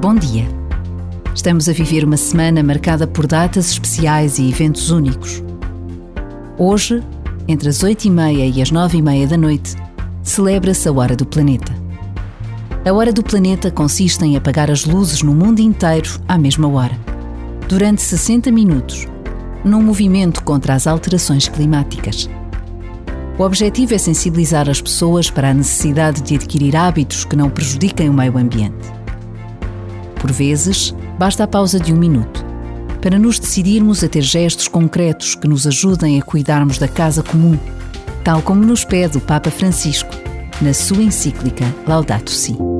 Bom dia. Estamos a viver uma semana marcada por datas especiais e eventos únicos. Hoje, entre as 8 e as 9 e meia da noite, celebra-se a Hora do Planeta. A Hora do Planeta consiste em apagar as luzes no mundo inteiro à mesma hora, durante 60 minutos, num movimento contra as alterações climáticas. O objetivo é sensibilizar as pessoas para a necessidade de adquirir hábitos que não prejudiquem o meio ambiente. Por vezes, basta a pausa de um minuto para nos decidirmos a ter gestos concretos que nos ajudem a cuidarmos da casa comum, tal como nos pede o Papa Francisco na sua encíclica Laudato Si.